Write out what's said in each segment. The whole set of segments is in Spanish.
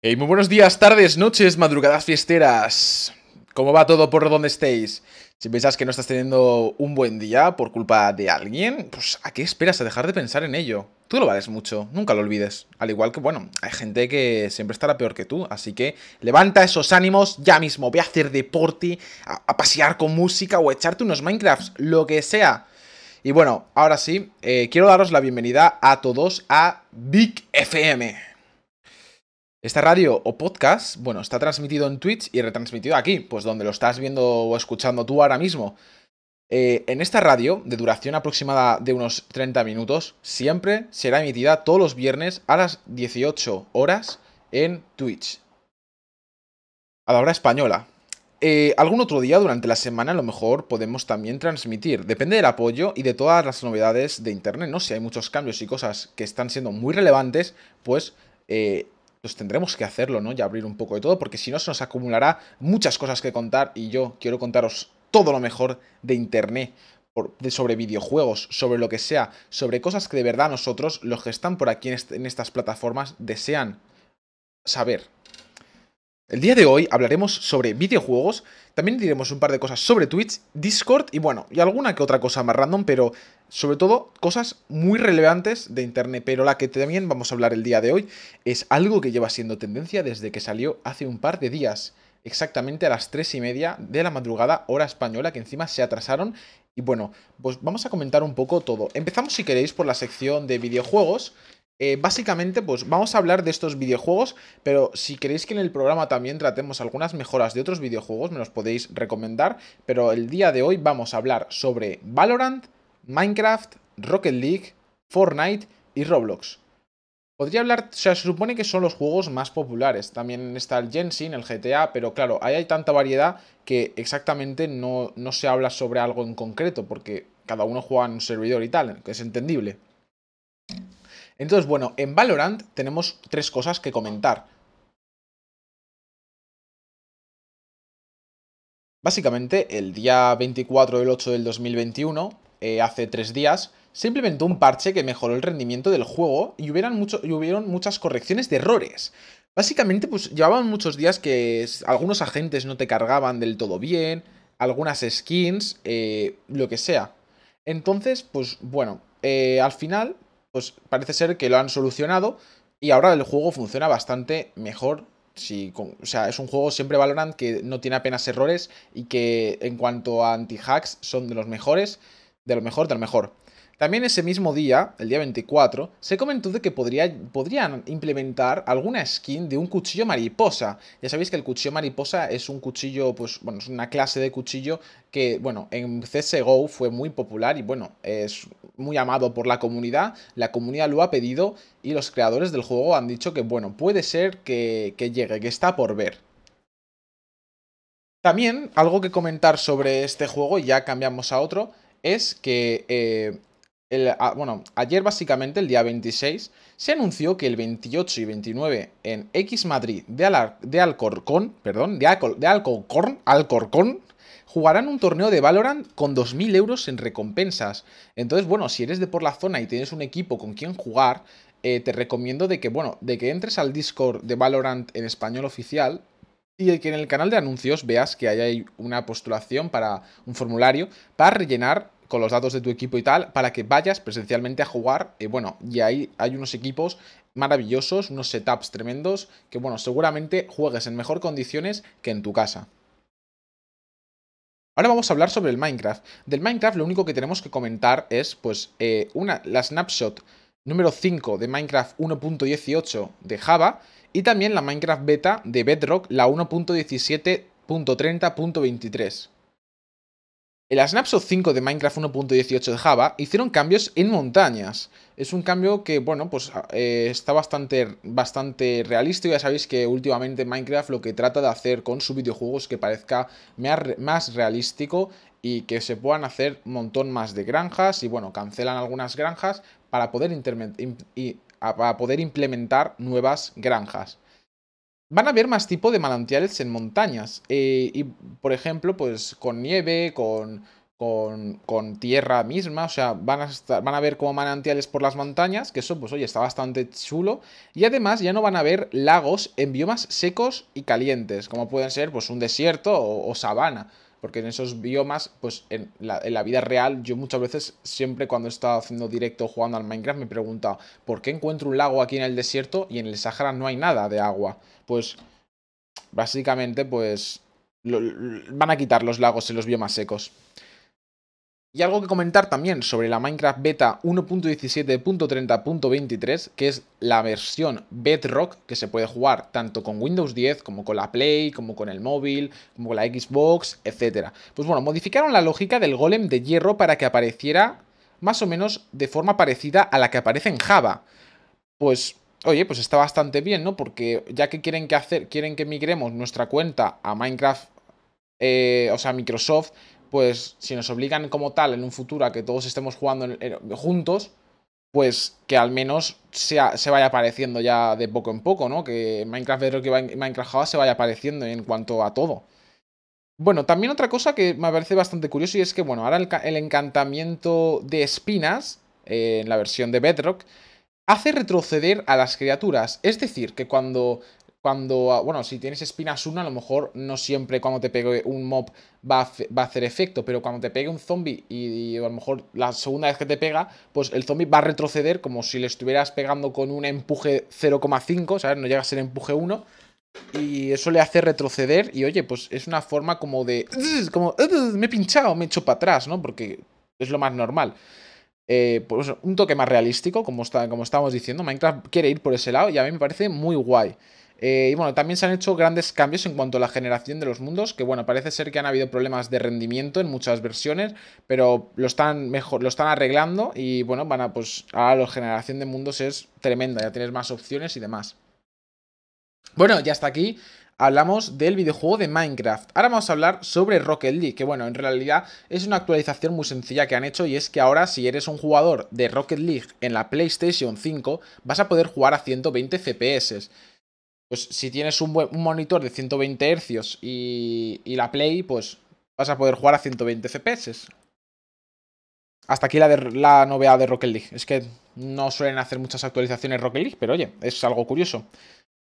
Hey, muy buenos días, tardes, noches, madrugadas fiesteras. ¿Cómo va todo por donde estéis? Si piensas que no estás teniendo un buen día por culpa de alguien, pues ¿a qué esperas a dejar de pensar en ello? Tú lo vales mucho, nunca lo olvides. Al igual que, bueno, hay gente que siempre estará peor que tú, así que levanta esos ánimos ya mismo. Voy a hacer deporte, a, a pasear con música o a echarte unos Minecrafts, lo que sea. Y bueno, ahora sí, eh, quiero daros la bienvenida a todos a Big FM. Esta radio o podcast, bueno, está transmitido en Twitch y retransmitido aquí, pues donde lo estás viendo o escuchando tú ahora mismo. Eh, en esta radio, de duración aproximada de unos 30 minutos, siempre será emitida todos los viernes a las 18 horas en Twitch. A la hora española. Eh, algún otro día durante la semana a lo mejor podemos también transmitir. Depende del apoyo y de todas las novedades de Internet, ¿no? Si hay muchos cambios y cosas que están siendo muy relevantes, pues eh, pues tendremos que hacerlo, ¿no? Y abrir un poco de todo, porque si no se nos acumulará muchas cosas que contar y yo quiero contaros todo lo mejor de Internet. sobre videojuegos, sobre lo que sea, sobre cosas que de verdad nosotros, los que están por aquí en estas plataformas, desean saber. El día de hoy hablaremos sobre videojuegos, también diremos un par de cosas sobre Twitch, Discord y bueno, y alguna que otra cosa más random, pero sobre todo cosas muy relevantes de Internet. Pero la que también vamos a hablar el día de hoy es algo que lleva siendo tendencia desde que salió hace un par de días, exactamente a las 3 y media de la madrugada, hora española, que encima se atrasaron. Y bueno, pues vamos a comentar un poco todo. Empezamos si queréis por la sección de videojuegos. Eh, básicamente, pues vamos a hablar de estos videojuegos, pero si queréis que en el programa también tratemos algunas mejoras de otros videojuegos, me los podéis recomendar. Pero el día de hoy vamos a hablar sobre Valorant, Minecraft, Rocket League, Fortnite y Roblox. Podría hablar, o sea, se supone que son los juegos más populares. También está el Genshin, el GTA, pero claro, ahí hay tanta variedad que exactamente no, no se habla sobre algo en concreto, porque cada uno juega en un servidor y tal, que es entendible. Entonces, bueno, en Valorant tenemos tres cosas que comentar. Básicamente, el día 24 del 8 del 2021, eh, hace tres días, se implementó un parche que mejoró el rendimiento del juego y, hubieran mucho, y hubieron muchas correcciones de errores. Básicamente, pues llevaban muchos días que algunos agentes no te cargaban del todo bien, algunas skins, eh, lo que sea. Entonces, pues bueno, eh, al final pues parece ser que lo han solucionado y ahora el juego funciona bastante mejor. Si, o sea, es un juego siempre Valorant que no tiene apenas errores y que en cuanto a anti-hacks son de los mejores, de lo mejor, de lo mejor. También ese mismo día, el día 24, se comentó de que podría, podrían implementar alguna skin de un cuchillo mariposa. Ya sabéis que el cuchillo mariposa es un cuchillo, pues bueno, es una clase de cuchillo que, bueno, en CSGO fue muy popular y bueno, es muy amado por la comunidad. La comunidad lo ha pedido y los creadores del juego han dicho que, bueno, puede ser que, llegue, que está por ver. También, algo que comentar sobre este juego, ya cambiamos a otro, es que eh, bueno, ayer básicamente, el día 26, se anunció que el 28 y 29 en X Madrid de, de Alcorcón, perdón, de, de Alcorcón, Alcorcón, jugarán un torneo de Valorant con 2.000 euros en recompensas. Entonces, bueno, si eres de por la zona y tienes un equipo con quien jugar, eh, te recomiendo de que, bueno, de que entres al Discord de Valorant en español oficial y que en el canal de anuncios veas que hay una postulación para un formulario para rellenar con los datos de tu equipo y tal, para que vayas presencialmente a jugar. Y bueno, y ahí hay unos equipos maravillosos, unos setups tremendos, que bueno, seguramente juegues en mejor condiciones que en tu casa. Ahora vamos a hablar sobre el Minecraft. Del Minecraft lo único que tenemos que comentar es, pues, eh, una, la snapshot número 5 de Minecraft 1.18 de Java y también la Minecraft beta de Bedrock, la 1.17.30.23. En la Snapshot 5 de Minecraft 1.18 de Java hicieron cambios en montañas. Es un cambio que, bueno, pues eh, está bastante, bastante realista. Ya sabéis que últimamente Minecraft lo que trata de hacer con su videojuego es que parezca más realístico y que se puedan hacer un montón más de granjas. Y bueno, cancelan algunas granjas para poder, para poder implementar nuevas granjas. Van a haber más tipo de manantiales en montañas. Eh, y, por ejemplo, pues con nieve, con, con, con, tierra misma, o sea, van a, estar, van a ver como manantiales por las montañas, que eso, pues oye, está bastante chulo. Y además ya no van a ver lagos en biomas secos y calientes, como pueden ser pues un desierto o, sabana. Porque en esos biomas, pues en la, vida real, yo muchas veces, siempre cuando he estado haciendo directo jugando al Minecraft, me he preguntado, ¿por qué encuentro un lago aquí en el desierto y en el Sahara no hay nada de agua? Pues, básicamente, pues, van a quitar los lagos en los biomas secos. Y algo que comentar también sobre la Minecraft Beta 1.17.30.23, que es la versión Bedrock, que se puede jugar tanto con Windows 10 como con la Play, como con el móvil, como con la Xbox, etc. Pues bueno, modificaron la lógica del golem de hierro para que apareciera más o menos de forma parecida a la que aparece en Java. Pues, oye, pues está bastante bien, ¿no? Porque ya que quieren que hacer, quieren que migremos nuestra cuenta a Minecraft, eh, o sea, Microsoft, pues si nos obligan como tal en un futuro a que todos estemos jugando juntos, pues que al menos sea, se vaya apareciendo ya de poco en poco, ¿no? Que Minecraft Bedrock y Minecraft Java se vaya apareciendo en cuanto a todo. Bueno, también otra cosa que me parece bastante curioso y es que, bueno, ahora el, encantamiento de espinas, eh, en la versión de Bedrock, hace retroceder a las criaturas. Es decir, que cuando cuando, ah, bueno, si tienes espinas 1, a lo mejor no siempre cuando te pegue un mob va a, hacer efecto, pero cuando te pegue un zombie y, a lo mejor la segunda vez que te pega, pues el zombie va a retroceder como si le estuvieras pegando con un empuje 0,5, ¿sabes? No llega a ser empuje 1. Y eso le hace retroceder y oye, pues es una forma como de... Como, me he pinchado, me he hecho para atrás, ¿no? Porque es lo más normal. Eh, pues un toque más realístico, como, está, como estábamos diciendo. Minecraft quiere ir por ese lado y a mí me parece muy guay. Eh, y bueno, también se han hecho grandes cambios en cuanto a la generación de los mundos, que bueno, parece ser que han habido problemas de rendimiento en muchas versiones, pero lo están mejor, lo están arreglando y bueno, van a pues ahora la generación de mundos es tremenda, ya tienes más opciones y demás. Bueno, ya hasta aquí hablamos del videojuego de Minecraft. Ahora vamos a hablar sobre Rocket League, que bueno, en realidad es una actualización muy sencilla que han hecho y es que ahora si eres un jugador de Rocket League en la PlayStation 5 vas a poder jugar a 120 FPS pues si tienes un, buen, monitor de 120 Hz y, y, la Play, pues vas a poder jugar a 120 FPS. Hasta aquí la, de, la novedad de Rocket League. Es que no suelen hacer muchas actualizaciones Rocket League, pero oye, es algo curioso.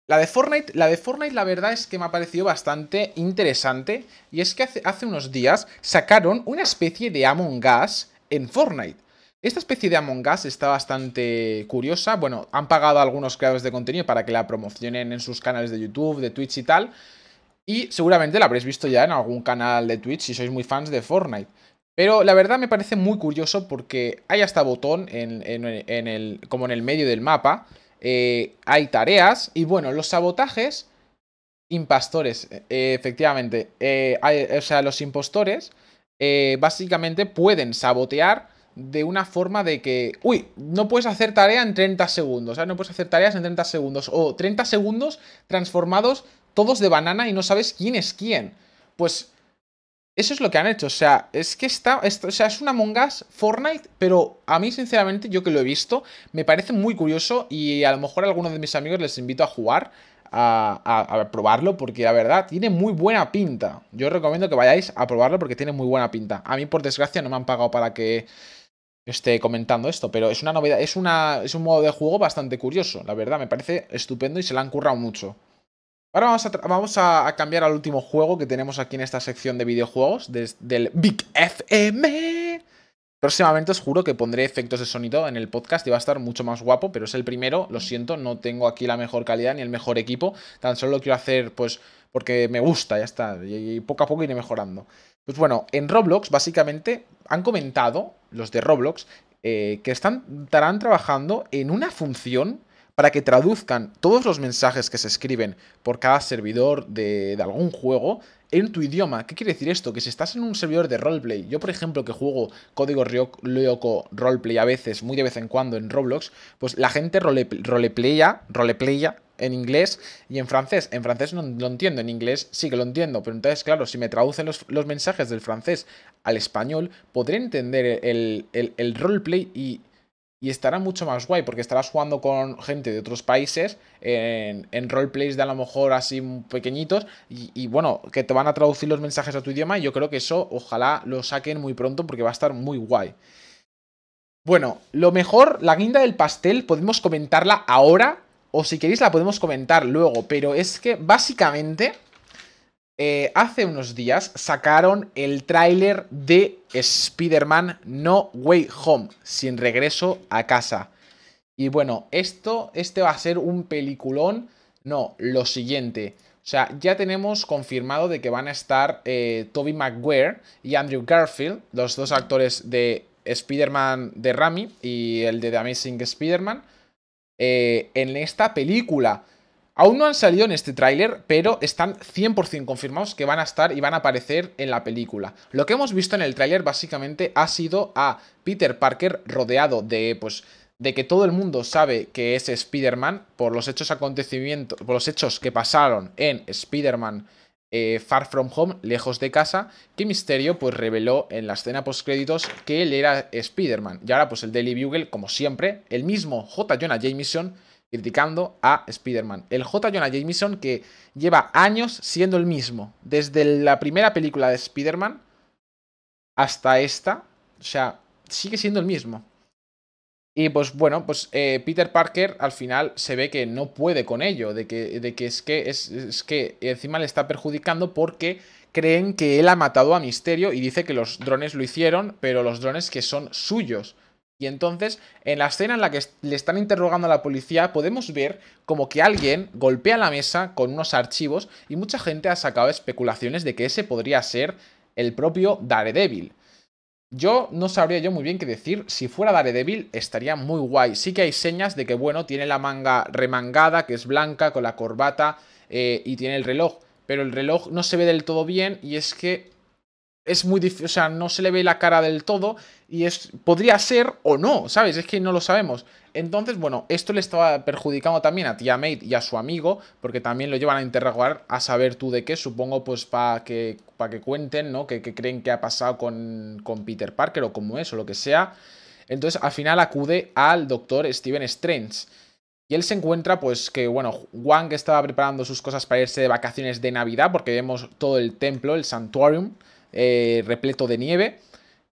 La de Fortnite, la de Fortnite, la verdad es que me ha parecido bastante interesante. Y es que hace, hace unos días sacaron una especie de Among Us en Fortnite. Esta especie de Among Us está bastante curiosa. Bueno, han pagado a algunos creadores de contenido para que la promocionen en sus canales de YouTube, de Twitch y tal. Y seguramente la habréis visto ya en algún canal de Twitch si sois muy fans de Fortnite. Pero la verdad me parece muy curioso porque hay hasta botón en, el, como en el medio del mapa. Eh, hay tareas y bueno, los sabotajes... Impastores, eh, efectivamente. Eh, o sea, los impostores básicamente pueden sabotear de una forma de que, uy, no puedes hacer tarea en 30 segundos, ¿sabes? No puedes hacer tareas en 30 segundos. O 30 segundos transformados todos de banana y no sabes quién es quién. Pues eso es lo que han hecho. O sea, es que está, o sea, es una Among Us Fortnite, pero a mí, sinceramente, yo que lo he visto, me parece muy curioso y a lo mejor a algunos de mis amigos les invito a jugar. A, a, probarlo porque la verdad tiene muy buena pinta. Yo os recomiendo que vayáis a probarlo porque tiene muy buena pinta. A mí por desgracia no me han pagado para que esté comentando esto, pero es una novedad, es, una, es un modo de juego bastante curioso, la verdad, me parece estupendo y se le han currado mucho. Ahora vamos a, vamos a, cambiar al último juego que tenemos aquí en esta sección de videojuegos, desde el Big FM. Próximamente os juro que pondré efectos de sonido en el podcast y va a estar mucho más guapo, pero es el primero, lo siento, no tengo aquí la mejor calidad ni el mejor equipo, tan solo lo quiero hacer pues porque me gusta, ya está, y poco a poco iré mejorando. Pues bueno, en Roblox básicamente han comentado los de Roblox eh, que están, estarán trabajando en una función para que traduzcan todos los mensajes que se escriben por cada servidor de, algún juego en tu idioma. ¿Qué quiere decir esto? Que si estás en un servidor de roleplay, yo por ejemplo que juego código Lyoko roleplay a veces, muy de vez en cuando en Roblox, pues la gente roleplaya, roleplaya en inglés y en francés. En francés no lo entiendo, en inglés sí que lo entiendo, pero entonces, claro, si me traducen los, mensajes del francés al español, podré entender el, el, roleplay y, y estará mucho más guay porque estarás jugando con gente de otros países en, en roleplays de a lo mejor así pequeñitos y, bueno, que te van a traducir los mensajes a tu idioma y yo creo que eso ojalá lo saquen muy pronto porque va a estar muy guay. Bueno, lo mejor, la guinda del pastel, podemos comentarla ahora o si queréis la podemos comentar luego, pero es que básicamente eh, hace unos días sacaron el tráiler de Spider-Man No Way Home, sin regreso a casa. Y bueno, esto, este va a ser un peliculón. No, lo siguiente. O sea, ya tenemos confirmado de que van a estar eh, Toby Maguire y Andrew Garfield, los dos actores de Spider-Man de Rami y el de The Amazing Spider-Man, eh, en esta película. Aún no han salido en este tráiler, pero están 100% confirmados que van a estar y van a aparecer en la película. Lo que hemos visto en el tráiler básicamente ha sido a Peter Parker rodeado de, pues, de que todo el mundo sabe que es Spider-Man por los hechos acontecimientos, por los hechos que pasaron en Spider-Man eh, Far From Home, lejos de casa, que Misterio pues reveló en la escena post créditos que él era Spider-Man. Y ahora pues el Daily Bugle, como siempre, el mismo J. Jonah Jameson criticando a Spider-Man. El J. Jonah Jameson que lleva años siendo el mismo, desde la primera película de Spider-Man hasta esta, o sea, sigue siendo el mismo. Y pues bueno, pues eh, Peter Parker al final se ve que no puede con ello, de que, de que, es, que es, que encima le está perjudicando porque creen que él ha matado a Misterio y dice que los drones lo hicieron, pero los drones que son suyos. Y entonces, en la escena en la que le están interrogando a la policía, podemos ver como que alguien golpea la mesa con unos archivos y mucha gente ha sacado especulaciones de que ese podría ser el propio Daredevil. Yo no sabría yo muy bien qué decir. Si fuera Daredevil, estaría muy guay. Sí que hay señas de que, bueno, tiene la manga remangada, que es blanca, con la corbata, eh, y tiene el reloj. Pero el reloj no se ve del todo bien, y es que es muy difícil, o sea, no se le ve la cara del todo y es podría ser o no, ¿sabes? Es que no lo sabemos. Entonces, bueno, esto le estaba perjudicando también a Tia Mate y a su amigo, porque también lo llevan a interrogar a saber tú de qué, supongo, pues para que, para que cuenten, ¿no? Que, creen que ha pasado con, con Peter Parker o como es o lo que sea. Entonces, al final acude al doctor Steven Strange. Y él se encuentra, pues, que, bueno, Wang estaba preparando sus cosas para irse de vacaciones de Navidad, porque vemos todo el templo, el santuarium, eh, repleto de nieve.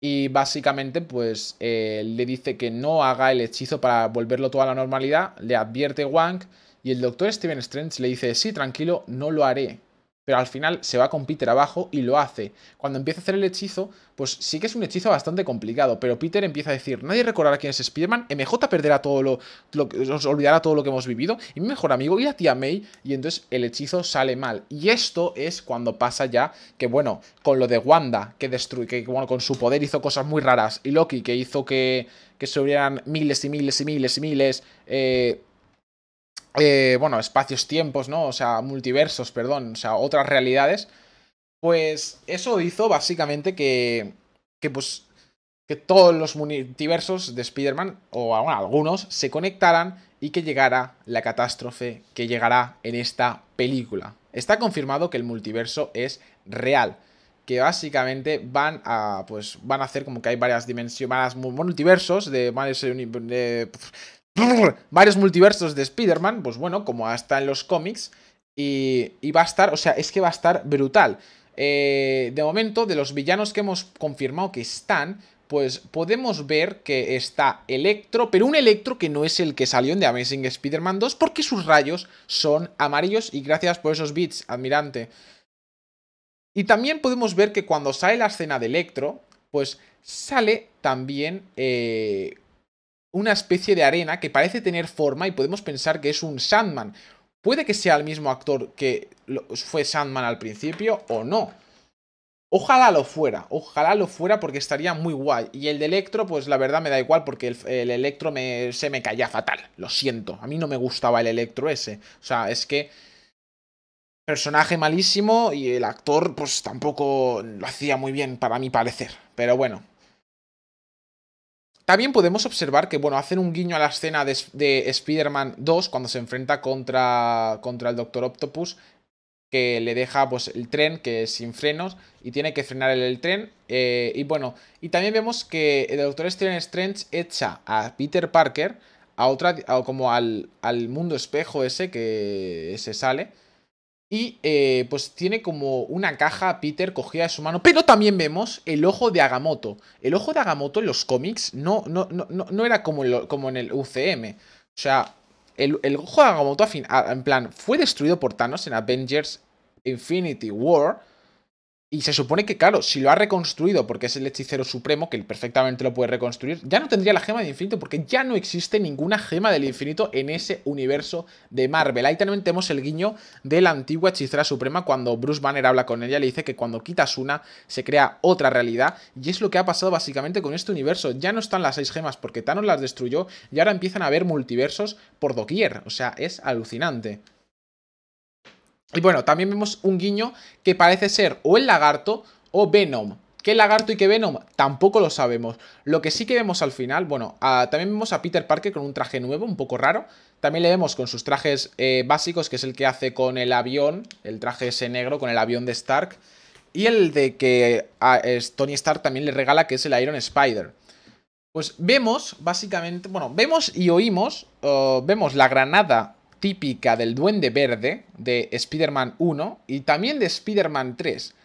Y básicamente, pues eh, le dice que no haga el hechizo para volverlo toda la normalidad. Le advierte Wang. Y el doctor Steven Strange le dice: Sí, tranquilo, no lo haré pero al final se va con Peter abajo y lo hace. Cuando empieza a hacer el hechizo, pues sí que es un hechizo bastante complicado, pero Peter empieza a decir, nadie recordará quién es Spider-Man, MJ perderá todo lo, lo os olvidará todo lo que hemos vivido, y mi mejor amigo y la tía May, y entonces el hechizo sale mal. Y esto es cuando pasa ya que, bueno, con lo de Wanda, que destruye, que bueno, con su poder hizo cosas muy raras, y Loki, que hizo que, que se hubiera miles y miles y miles y miles, eh, eh, bueno, espacios-tiempos, ¿no? O sea, multiversos, perdón, o sea, otras realidades. Pues eso hizo básicamente que, que pues, que todos los multiversos de Spider-Man, o algunos, se conectaran y que llegara la catástrofe que llegará en esta película. Está confirmado que el multiverso es real que básicamente van a pues van a hacer como que hay varias dimensiones, varios multiversos de, de, varios multiversos de Spider-Man, pues bueno, como hasta en los cómics, y, va a estar, o sea, es que va a estar brutal. Eh, de momento, de los villanos que hemos confirmado que están, pues podemos ver que está Electro, pero un Electro que no es el que salió en The Amazing Spider-Man 2 porque sus rayos son amarillos y gracias por esos bits, admirante. Y también podemos ver que cuando sale la escena de Electro, pues sale también eh, una especie de arena que parece tener forma y podemos pensar que es un Sandman. Puede que sea el mismo actor que fue Sandman al principio o no. Ojalá lo fuera, ojalá lo fuera porque estaría muy guay. Y el de Electro, pues la verdad me da igual porque el, Electro me, se me caía fatal. Lo siento, a mí no me gustaba el Electro ese. O sea, es que personaje malísimo y el actor pues tampoco lo hacía muy bien para mi parecer. Pero bueno, también podemos observar que, bueno, hacen un guiño a la escena de, Spider-Man 2 cuando se enfrenta contra, contra el Doctor Octopus, que le deja pues el tren que es sin frenos y tiene que frenar el, tren. Eh, y bueno, y también vemos que el Doctor Strange echa a Peter Parker a otra, como al, al mundo espejo ese que se sale. Y eh, pues tiene como una caja Peter cogida de su mano. Pero también vemos el ojo de Agamotto. El ojo de Agamotto en los cómics no, no, no, no era como, como en el UCM. O sea, el, ojo de Agamotto, en plan, fue destruido por Thanos en Avengers Infinity War. Y se supone que, claro, si lo ha reconstruido porque es el hechicero supremo, que perfectamente lo puede reconstruir, ya no tendría la gema del infinito porque ya no existe ninguna gema del infinito en ese universo de Marvel. Ahí también tenemos el guiño de la antigua hechicera suprema cuando Bruce Banner habla con ella, le dice que cuando quitas una se crea otra realidad. Y es lo que ha pasado básicamente con este universo. Ya no están las seis gemas porque Thanos las destruyó y ahora empiezan a haber multiversos por doquier. O sea, es alucinante. Y bueno, también vemos un guiño que parece ser o el lagarto o Venom. ¿Qué lagarto y qué Venom? Tampoco lo sabemos. Lo que sí que vemos al final, bueno, también vemos a Peter Parker con un traje nuevo, un poco raro. También le vemos con sus trajes eh, básicos, que es el que hace con el avión, el traje ese negro con el avión de Stark. Y el de que Tony Stark también le regala, que es el Iron Spider. Pues vemos, básicamente, bueno, vemos y oímos, vemos la granada típica del Duende Verde de Spider-Man 1 y también de Spider-Man 3.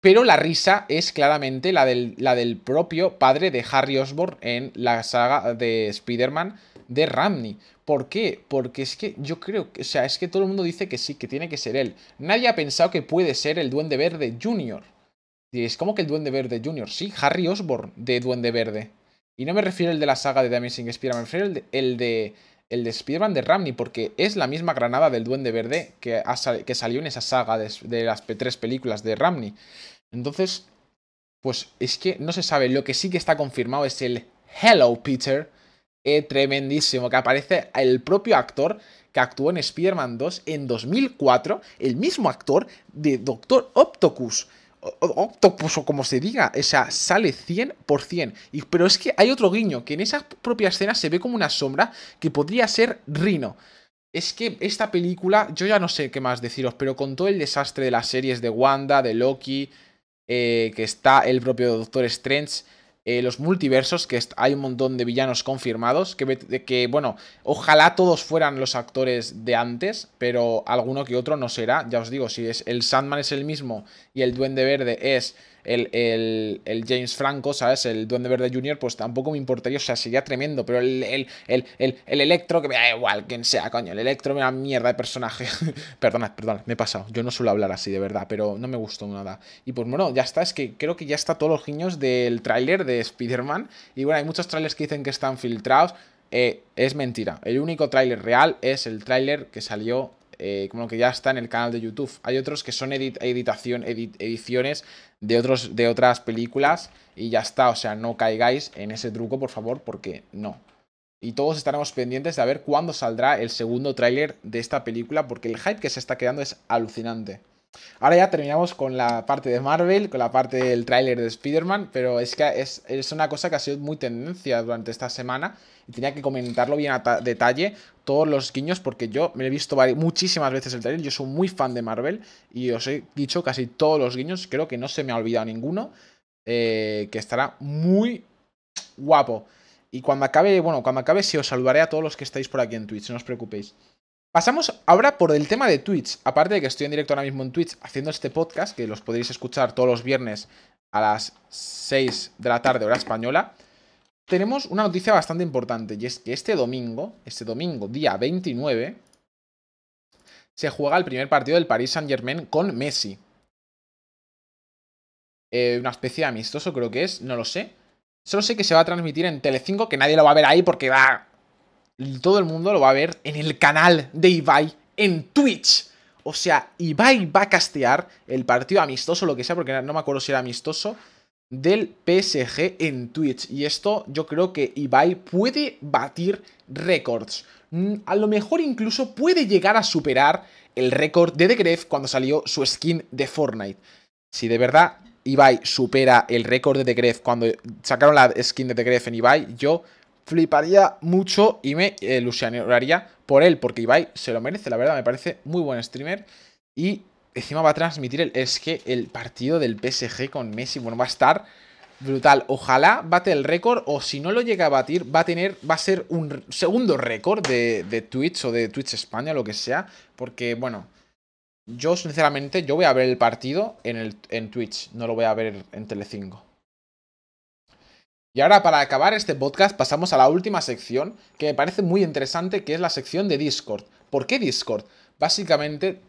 Pero la risa es claramente la del, la del, propio padre de Harry Osborn en la saga de Spider-Man de Ramney. ¿Por qué? Porque es que yo creo que, o sea, es que todo el mundo dice que sí, que tiene que ser él. Nadie ha pensado que puede ser el Duende Verde Jr. Y es como que el Duende Verde Jr. Sí, Harry Osborn de Duende Verde. Y no me refiero al de la saga de The Amazing Spider-Man, me refiero al el de el de Spider-Man de Ramney, porque es la misma granada del Duende Verde que, que salió en esa saga de, las tres películas de Ramney. Entonces, pues es que no se sabe. Lo que sí que está confirmado es el Hello Peter, tremendísimo, que aparece el propio actor que actuó en Spider-Man 2 en 2004, el mismo actor de Doctor Octopus. Octopus o como se diga, o sea, sale 100%. Y, pero es que hay otro guiño, que en esa propia escena se ve como una sombra que podría ser Rino. Es que esta película, yo ya no sé qué más deciros, pero con todo el desastre de las series de Wanda, de Loki, eh, que está el propio Doctor Strange, eh, los multiversos, que hay un montón de villanos confirmados, que, que, bueno, ojalá todos fueran los actores de antes, pero alguno que otro no será, ya os digo, si es el Sandman es el mismo y el Duende Verde es el, el, James Franco, ¿sabes? El Duende Verde Jr., pues tampoco me importaría, o sea, sería tremendo, pero el, el, el, Electro, que me da igual, quien sea, coño, el Electro me da mierda de personaje. perdona, perdona, me he pasado, yo no suelo hablar así de verdad, pero no me gustó nada. Y pues bueno, ya está, es que creo que ya está todos los guiños del tráiler de Spider-Man, y bueno, hay muchos trailers que dicen que están filtrados, eh, es mentira, el único tráiler real es el tráiler que salió eh, como que ya está en el canal de YouTube. Hay otros que son editación, ediciones de, otros, de otras películas y ya está. O sea, no caigáis en ese truco, por favor, porque no. Y todos estaremos pendientes de ver cuándo saldrá el segundo tráiler de esta película, porque el hype que se está quedando es alucinante. Ahora ya terminamos con la parte de Marvel, con la parte del tráiler de Spider-Man, pero es que es, es, una cosa que ha sido muy tendencia durante esta semana y tenía que comentarlo bien a detalle todos los guiños porque yo me he visto muchísimas veces el trailer, yo soy muy fan de Marvel y os he dicho casi todos los guiños, creo que no se me ha olvidado ninguno, eh, que estará muy guapo. Y cuando acabe, bueno, cuando acabe sí os saludaré a todos los que estáis por aquí en Twitch, no os preocupéis. Pasamos ahora por el tema de Twitch. Aparte de que estoy en directo ahora mismo en Twitch haciendo este podcast, que los podéis escuchar todos los viernes a las 6 de la tarde, hora española tenemos una noticia bastante importante y es que este domingo, este domingo, día 29, se juega el primer partido del Paris Saint Germain con Messi. Eh, una especie de amistoso creo que es, no lo sé. Solo sé que se va a transmitir en Telecinco, que nadie lo va a ver ahí porque va... Todo el mundo lo va a ver en el canal de Ibai en Twitch. O sea, Ibai va a castear el partido amistoso, lo que sea, porque no me acuerdo si era amistoso del PSG en Twitch. Y esto yo creo que Ibai puede batir récords. Mm, a lo mejor incluso puede llegar a superar el récord de The cuando salió su skin de Fortnite. Si de verdad Ibai supera el récord de The cuando sacaron la skin de The en Ibai, yo fliparía mucho y me ilusionaría por él, porque Ibai se lo merece, la verdad, me parece muy buen streamer. Y encima va a transmitir el, es que el partido del PSG con Messi, bueno, va a estar brutal. Ojalá bate el récord o si no lo llega a batir, va a tener, va a ser un segundo récord de, de Twitch o de Twitch España, lo que sea, porque bueno, yo sinceramente, yo voy a ver el partido en, el, en Twitch, no lo voy a ver en Telecinco. Y ahora para acabar este podcast pasamos a la última sección que me parece muy interesante, que es la sección de Discord. ¿Por qué Discord? Básicamente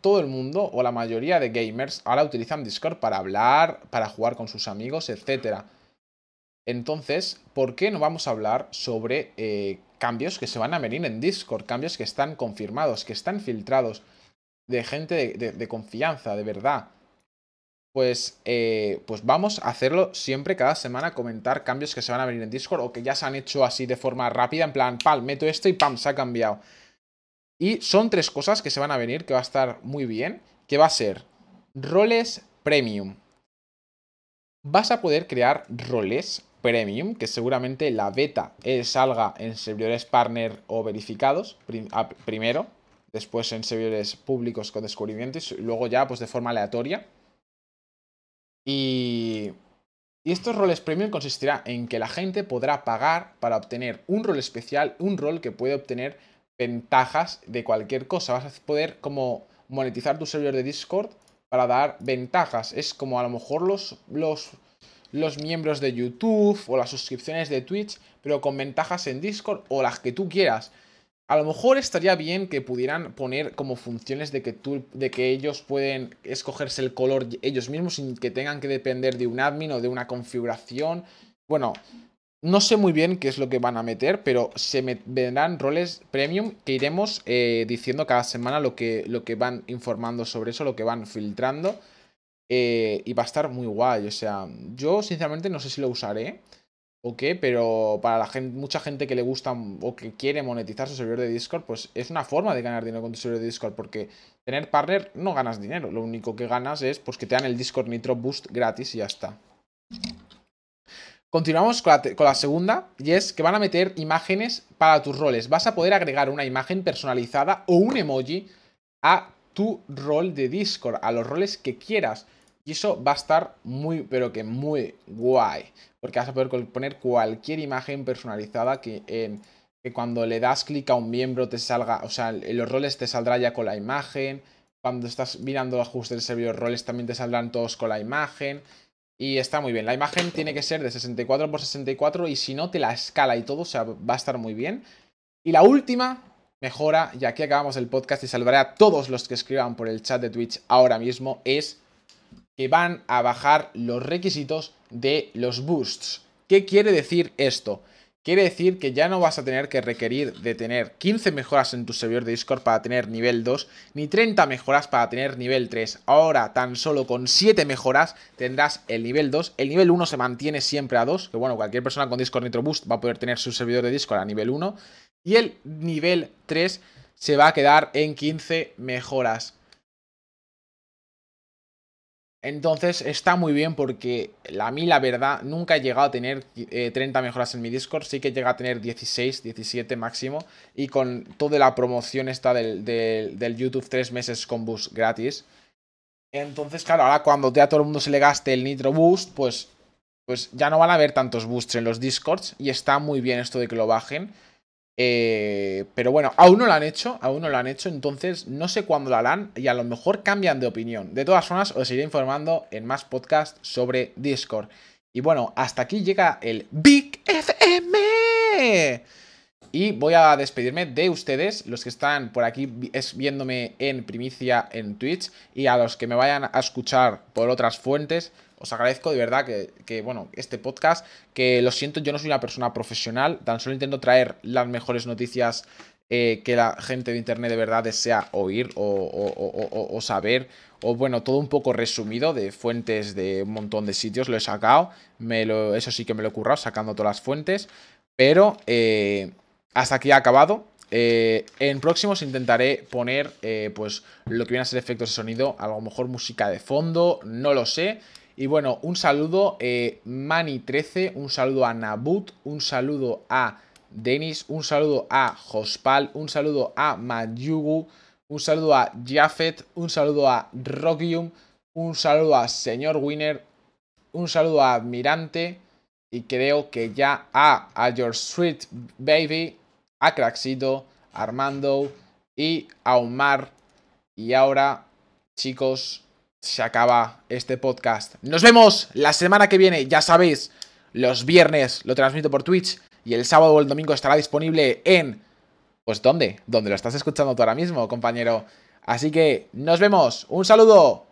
todo el mundo o la mayoría de gamers ahora utilizan Discord para hablar, para jugar con sus amigos, etc. Entonces, ¿por qué no vamos a hablar sobre eh, cambios que se van a venir en Discord? Cambios que están confirmados, que están filtrados, de gente de, confianza, de verdad. Pues, eh, pues vamos a hacerlo siempre, cada semana, comentar cambios que se van a venir en Discord o que ya se han hecho así de forma rápida, en plan, pal, meto esto y pam, se ha cambiado. Y son tres cosas que se van a venir, que va a estar muy bien, que va a ser roles premium. Vas a poder crear roles premium, que seguramente la beta salga en servidores partner o verificados primero, después en servidores públicos con descubrimientos, y luego ya pues de forma aleatoria. Y, estos roles premium consistirá en que la gente podrá pagar para obtener un rol especial, un rol que puede obtener ventajas de cualquier cosa. Vas a poder como monetizar tu servidor de Discord para dar ventajas. Es como a lo mejor los, los, los miembros de YouTube o las suscripciones de Twitch, pero con ventajas en Discord o las que tú quieras. A lo mejor estaría bien que pudieran poner como funciones de que, tú, de que ellos pueden escogerse el color ellos mismos sin que tengan que depender de un admin o de una configuración. Bueno, no sé muy bien qué es lo que van a meter, pero se me vendrán roles premium que iremos eh, diciendo cada semana lo que, lo que van informando sobre eso, lo que van filtrando. Eh, y va a estar muy guay. O sea, yo sinceramente no sé si lo usaré o qué, pero para la mucha gente que le gusta o que quiere monetizar su servidor de Discord, pues es una forma de ganar dinero con tu servidor de Discord, porque tener partner no ganas dinero. Lo único que ganas es pues, que te dan el Discord Nitro Boost gratis y ya está. Continuamos con la, segunda y es que van a meter imágenes para tus roles. Vas a poder agregar una imagen personalizada o un emoji a tu rol de Discord, a los roles que quieras. Y eso va a estar muy, pero que muy guay. Porque vas a poder poner cualquier imagen personalizada que, en, que cuando le das clic a un miembro te salga, o sea, en los roles te saldrá ya con la imagen. Cuando estás mirando el ajuste del servidor roles también te saldrán todos con la imagen. Y está muy bien. La imagen tiene que ser de 64 x 64 y si no te la escala y todo, o sea, va a estar muy bien. Y la última mejora, y aquí acabamos el podcast y salvaré a todos los que escriban por el chat de Twitch ahora mismo, es que van a bajar los requisitos de los boosts. ¿Qué quiere decir esto? Quiere decir que ya no vas a tener que requerir de tener 15 mejoras en tu servidor de Discord para tener nivel 2, ni 30 mejoras para tener nivel 3. Ahora, tan solo con 7 mejoras tendrás el nivel 2. El nivel 1 se mantiene siempre a 2, que bueno, cualquier persona con Discord Nitro Boost va a poder tener su servidor de Discord a nivel 1. Y el nivel 3 se va a quedar en 15 mejoras. Entonces está muy bien porque a mí la verdad nunca he llegado a tener 30 eh, mejoras en mi Discord, sí que llega a tener 16, 17 máximo y con toda la promoción esta del, del, YouTube 3 meses con boost gratis. Entonces claro, ahora cuando ya a todo el mundo se le gaste el Nitro Boost, pues, pues ya no van a haber tantos boosts en los Discords y está muy bien esto de que lo bajen. Eh, pero bueno, aún no lo han hecho, aún no lo han hecho, entonces no sé cuándo lo harán y a lo mejor cambian de opinión. De todas formas, os iré informando en más podcasts sobre Discord. Y bueno, hasta aquí llega el Big FM. Y voy a despedirme de ustedes, los que están por aquí viéndome en primicia en Twitch y a los que me vayan a escuchar por otras fuentes os agradezco de verdad que, bueno, este podcast, que lo siento, yo no soy una persona profesional, tan solo intento traer las mejores noticias eh, que la gente de internet de verdad desea oír o, saber, o bueno, todo un poco resumido de fuentes de un montón de sitios, lo he sacado, eso sí que me lo he currado, sacando todas las fuentes, pero eh, hasta aquí ha acabado. Eh, en próximos intentaré poner pues lo que viene a ser efectos de sonido, a lo mejor música de fondo, no lo sé. Y bueno, un saludo eh, Mani13, un saludo a Nabut, un saludo a Denis, un saludo a Jospal, un saludo a Mayugu, un saludo a Jafet, un saludo a Rockium, un saludo a Señor Winner, un saludo a Admirante y creo que ya a, a Your Sweet Baby, a Craxito, Armando y a Omar. Y ahora, chicos, se acaba este podcast. Nos vemos la semana que viene, ya sabéis, los viernes lo transmito por Twitch y el sábado o el domingo estará disponible en... Pues ¿dónde? ¿Dónde lo estás escuchando tú ahora mismo, compañero? Así que nos vemos. Un saludo.